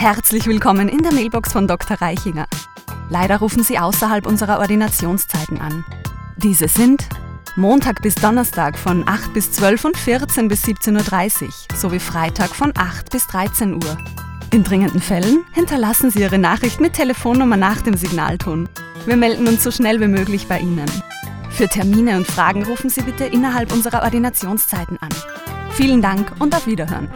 Herzlich willkommen in der Mailbox von Dr. Reichinger. Leider rufen Sie außerhalb unserer Ordinationszeiten an. Diese sind Montag bis Donnerstag von 8 bis 12 und 14 bis 17.30 Uhr sowie Freitag von 8 bis 13 Uhr. In dringenden Fällen hinterlassen Sie Ihre Nachricht mit Telefonnummer nach dem Signalton. Wir melden uns so schnell wie möglich bei Ihnen. Für Termine und Fragen rufen Sie bitte innerhalb unserer Ordinationszeiten an. Vielen Dank und auf Wiederhören.